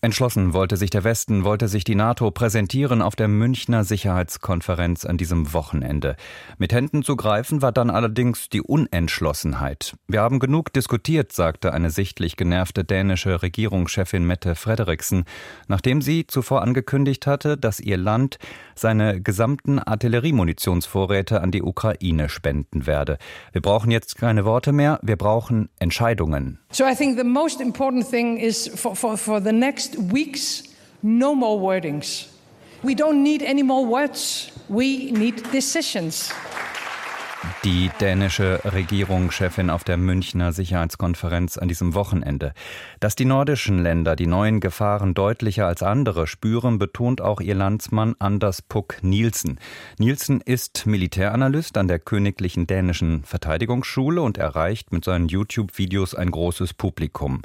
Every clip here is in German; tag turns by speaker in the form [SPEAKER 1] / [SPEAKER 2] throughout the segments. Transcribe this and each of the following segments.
[SPEAKER 1] Entschlossen wollte sich der Westen, wollte sich die NATO präsentieren auf der Münchner Sicherheitskonferenz an diesem Wochenende. Mit Händen zu greifen war dann allerdings die Unentschlossenheit. Wir haben genug diskutiert, sagte eine sichtlich genervte dänische Regierungschefin Mette Frederiksen, nachdem sie zuvor angekündigt hatte, dass ihr Land seine gesamten Artilleriemunitionsvorräte an die Ukraine spenden werde. Wir brauchen jetzt keine Worte mehr, wir brauchen Entscheidungen.
[SPEAKER 2] So I think the most important thing is for, for, for the next weeks, no more wordings. We don't need any more words. We need decisions.
[SPEAKER 1] Die dänische Regierungschefin auf der Münchner Sicherheitskonferenz an diesem Wochenende. Dass die nordischen Länder die neuen Gefahren deutlicher als andere spüren, betont auch ihr Landsmann Anders Puck Nielsen. Nielsen ist Militäranalyst an der Königlichen Dänischen Verteidigungsschule und erreicht mit seinen YouTube-Videos ein großes Publikum.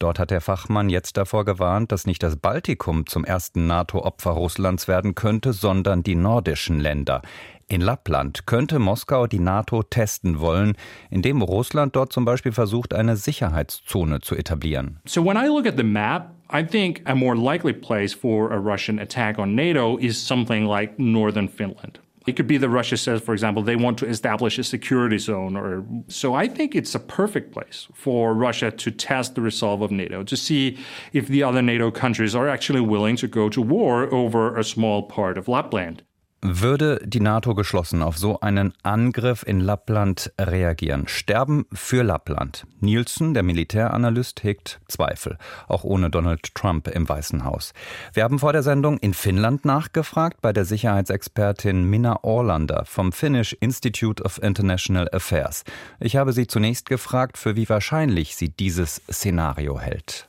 [SPEAKER 1] Dort hat der Fachmann jetzt davor gewarnt, dass nicht das Baltikum zum ersten NATO-Opfer Russlands werden könnte, sondern die nordischen Länder. In Lappland könnte Moskau die NATO testen wollen, indem Russland dort zum Beispiel versucht, eine Sicherheitszone zu etablieren.
[SPEAKER 3] So when I look at the map, I think a more likely place for a Russian attack on NATO is something like northern Finland. It could be that Russia says, for example, they want to establish a security zone. Or so I think it's a perfect place for Russia to test the resolve of NATO to see if the other NATO countries are actually willing to go to war over a small part of Lapland.
[SPEAKER 1] Würde die NATO geschlossen auf so einen Angriff in Lappland reagieren? Sterben für Lappland. Nielsen, der Militäranalyst, hegt Zweifel, auch ohne Donald Trump im Weißen Haus. Wir haben vor der Sendung in Finnland nachgefragt bei der Sicherheitsexpertin Minna Orlander vom Finnish Institute of International Affairs. Ich habe sie zunächst gefragt, für wie wahrscheinlich sie dieses Szenario hält.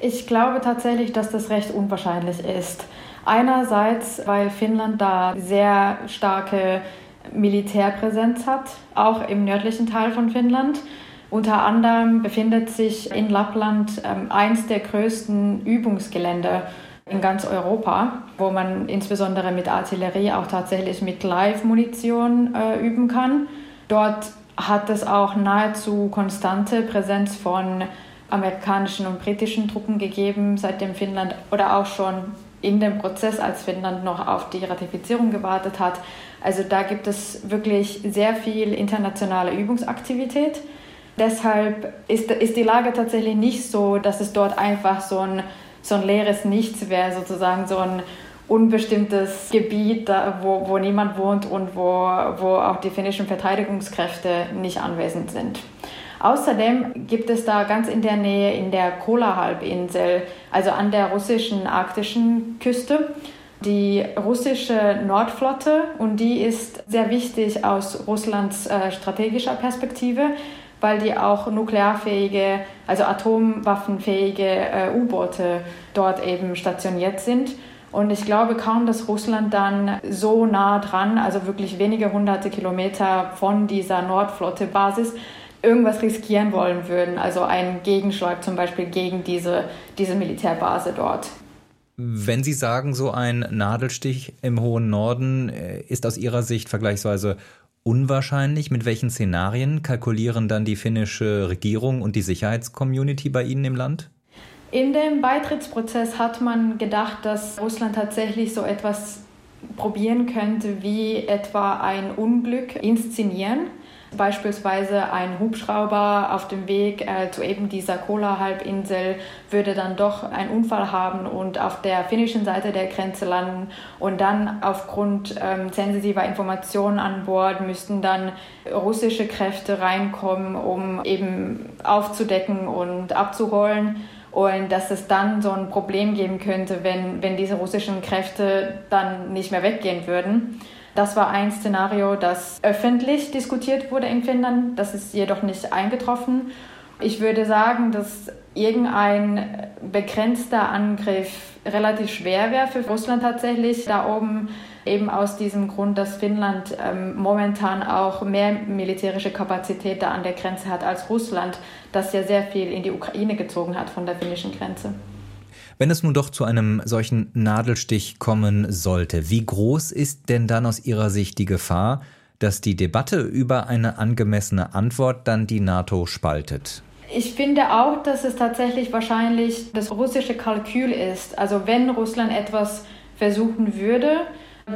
[SPEAKER 4] Ich glaube tatsächlich, dass das recht unwahrscheinlich ist. Einerseits, weil Finnland da sehr starke Militärpräsenz hat, auch im nördlichen Teil von Finnland. Unter anderem befindet sich in Lappland ähm, eins der größten Übungsgelände in ganz Europa, wo man insbesondere mit Artillerie auch tatsächlich mit Live-Munition äh, üben kann. Dort hat es auch nahezu konstante Präsenz von amerikanischen und britischen Truppen gegeben, seitdem Finnland oder auch schon in dem Prozess, als Finnland noch auf die Ratifizierung gewartet hat. Also da gibt es wirklich sehr viel internationale Übungsaktivität. Deshalb ist, ist die Lage tatsächlich nicht so, dass es dort einfach so ein, so ein leeres Nichts wäre, sozusagen so ein unbestimmtes Gebiet, wo, wo niemand wohnt und wo, wo auch die finnischen Verteidigungskräfte nicht anwesend sind. Außerdem gibt es da ganz in der Nähe in der Kola-Halbinsel, also an der russischen arktischen Küste, die russische Nordflotte und die ist sehr wichtig aus Russlands äh, strategischer Perspektive, weil die auch nuklearfähige, also atomwaffenfähige äh, U-Boote dort eben stationiert sind. Und ich glaube kaum, dass Russland dann so nah dran, also wirklich wenige hunderte Kilometer von dieser Nordflotte-Basis, irgendwas riskieren wollen würden, also einen Gegenschlag zum Beispiel gegen diese, diese Militärbase dort.
[SPEAKER 1] Wenn Sie sagen, so ein Nadelstich im hohen Norden äh, ist aus Ihrer Sicht vergleichsweise unwahrscheinlich, mit welchen Szenarien kalkulieren dann die finnische Regierung und die Sicherheitscommunity bei Ihnen im Land?
[SPEAKER 4] In dem Beitrittsprozess hat man gedacht, dass Russland tatsächlich so etwas probieren könnte, wie etwa ein Unglück inszenieren Beispielsweise ein Hubschrauber auf dem Weg äh, zu eben dieser Kola-Halbinsel würde dann doch einen Unfall haben und auf der finnischen Seite der Grenze landen und dann aufgrund ähm, sensitiver Informationen an Bord müssten dann russische Kräfte reinkommen, um eben aufzudecken und abzuholen und dass es dann so ein Problem geben könnte, wenn, wenn diese russischen Kräfte dann nicht mehr weggehen würden. Das war ein Szenario, das öffentlich diskutiert wurde in Finnland. Das ist jedoch nicht eingetroffen. Ich würde sagen, dass irgendein begrenzter Angriff relativ schwer wäre für Russland tatsächlich da oben, eben aus diesem Grund, dass Finnland ähm, momentan auch mehr militärische Kapazität da an der Grenze hat als Russland, das ja sehr viel in die Ukraine gezogen hat von der finnischen Grenze.
[SPEAKER 1] Wenn es nun doch zu einem solchen Nadelstich kommen sollte, wie groß ist denn dann aus Ihrer Sicht die Gefahr,
[SPEAKER 5] dass die Debatte über eine angemessene Antwort dann die NATO spaltet?
[SPEAKER 4] Ich finde auch, dass es tatsächlich wahrscheinlich das russische Kalkül ist. Also wenn Russland etwas versuchen würde,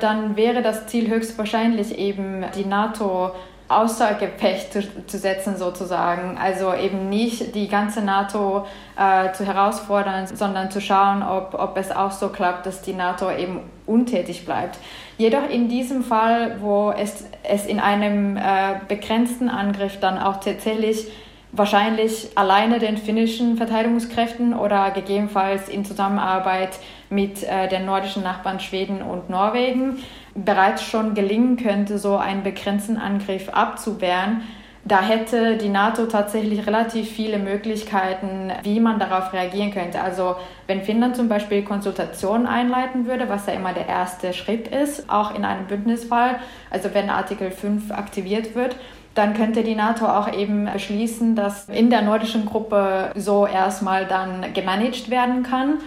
[SPEAKER 4] dann wäre das Ziel höchstwahrscheinlich eben die NATO außer Gefecht zu, zu, setzen sozusagen. Also eben nicht die ganze NATO äh, zu herausfordern, sondern zu schauen, ob, ob es auch so klappt, dass die NATO eben untätig bleibt. Jedoch in diesem Fall, wo es, es in einem äh, begrenzten Angriff dann auch tatsächlich wahrscheinlich alleine den finnischen Verteidigungskräften oder gegebenenfalls in Zusammenarbeit mit äh, den nordischen Nachbarn Schweden und Norwegen bereits schon gelingen könnte, so einen begrenzten Angriff abzuwehren, da hätte die NATO tatsächlich relativ viele Möglichkeiten, wie man darauf reagieren könnte. Also wenn Finnland zum Beispiel Konsultationen einleiten würde, was ja immer der erste Schritt ist, auch in einem Bündnisfall, also wenn Artikel 5 aktiviert wird, dann könnte die NATO auch eben beschließen, dass in der nordischen Gruppe so erstmal dann gemanagt werden kann.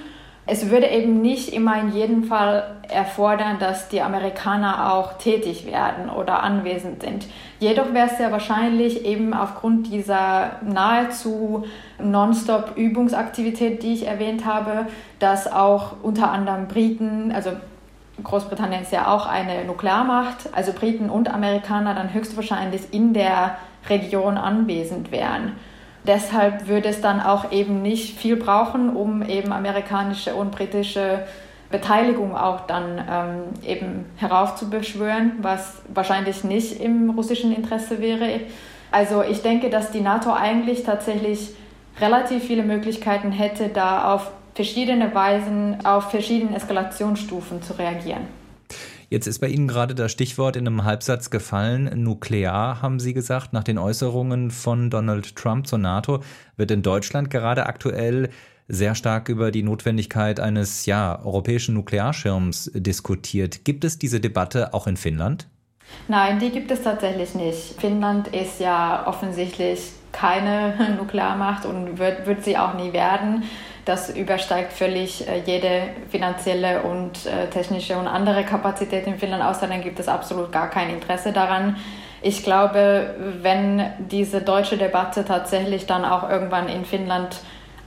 [SPEAKER 4] Es würde eben nicht immer in jedem Fall erfordern, dass die Amerikaner auch tätig werden oder anwesend sind. Jedoch wäre es sehr wahrscheinlich eben aufgrund dieser nahezu nonstop Übungsaktivität, die ich erwähnt habe, dass auch unter anderem Briten, also Großbritannien ist ja auch eine Nuklearmacht, also Briten und Amerikaner dann höchstwahrscheinlich in der Region anwesend wären. Deshalb würde es dann auch eben nicht viel brauchen, um eben amerikanische und britische Beteiligung auch dann ähm, eben heraufzubeschwören, was wahrscheinlich nicht im russischen Interesse wäre. Also ich denke, dass die NATO eigentlich tatsächlich relativ viele Möglichkeiten hätte, da auf verschiedene Weisen auf verschiedene Eskalationsstufen zu reagieren.
[SPEAKER 5] Jetzt ist bei Ihnen gerade das Stichwort in einem Halbsatz gefallen. Nuklear, haben Sie gesagt. Nach den Äußerungen von Donald Trump zur NATO wird in Deutschland gerade aktuell sehr stark über die Notwendigkeit eines ja, europäischen Nuklearschirms diskutiert. Gibt es diese Debatte auch in Finnland?
[SPEAKER 4] Nein, die gibt es tatsächlich nicht. Finnland ist ja offensichtlich keine Nuklearmacht und wird, wird sie auch nie werden. Das übersteigt völlig äh, jede finanzielle und äh, technische und andere Kapazität in Finnland. Außerdem gibt es absolut gar kein Interesse daran. Ich glaube, wenn diese deutsche Debatte tatsächlich dann auch irgendwann in Finnland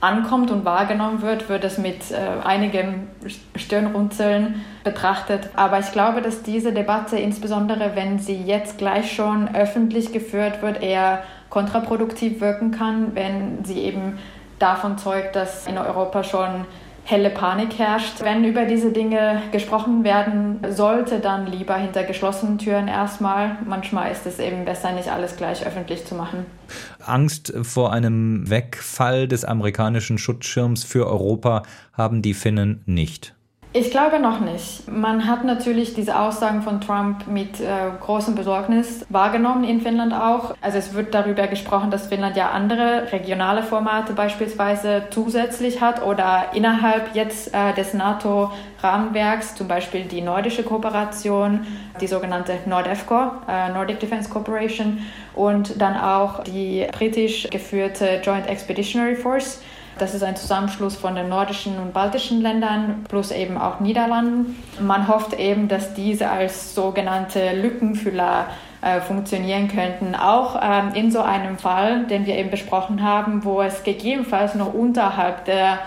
[SPEAKER 4] ankommt und wahrgenommen wird, wird es mit äh, einigem Stirnrunzeln betrachtet. Aber ich glaube, dass diese Debatte, insbesondere wenn sie jetzt gleich schon öffentlich geführt wird, eher kontraproduktiv wirken kann, wenn sie eben davon zeugt, dass in Europa schon helle Panik herrscht. Wenn über diese Dinge gesprochen werden sollte, dann lieber hinter geschlossenen Türen erstmal. Manchmal ist es eben besser, nicht alles gleich öffentlich zu machen.
[SPEAKER 5] Angst vor einem Wegfall des amerikanischen Schutzschirms für Europa haben die Finnen nicht.
[SPEAKER 4] Ich glaube noch nicht. Man hat natürlich diese Aussagen von Trump mit äh, großem Besorgnis wahrgenommen in Finnland auch. Also es wird darüber gesprochen, dass Finnland ja andere regionale Formate beispielsweise zusätzlich hat oder innerhalb jetzt äh, des NATO-Rahmenwerks, zum Beispiel die nordische Kooperation, die sogenannte NORDEFCO, äh, Nordic Defense Corporation, und dann auch die britisch geführte Joint Expeditionary Force das ist ein Zusammenschluss von den nordischen und baltischen Ländern plus eben auch Niederlanden. Man hofft eben, dass diese als sogenannte Lückenfüller äh, funktionieren könnten. Auch ähm, in so einem Fall, den wir eben besprochen haben, wo es gegebenenfalls noch unterhalb der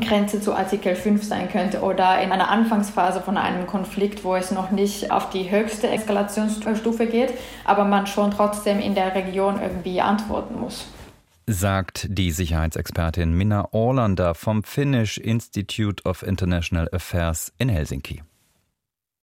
[SPEAKER 4] Grenze zu Artikel 5 sein könnte oder in einer Anfangsphase von einem Konflikt, wo es noch nicht auf die höchste Eskalationsstufe geht, aber man schon trotzdem in der Region irgendwie antworten muss
[SPEAKER 1] sagt die Sicherheitsexpertin Minna Orlander vom Finnish Institute of International Affairs in Helsinki.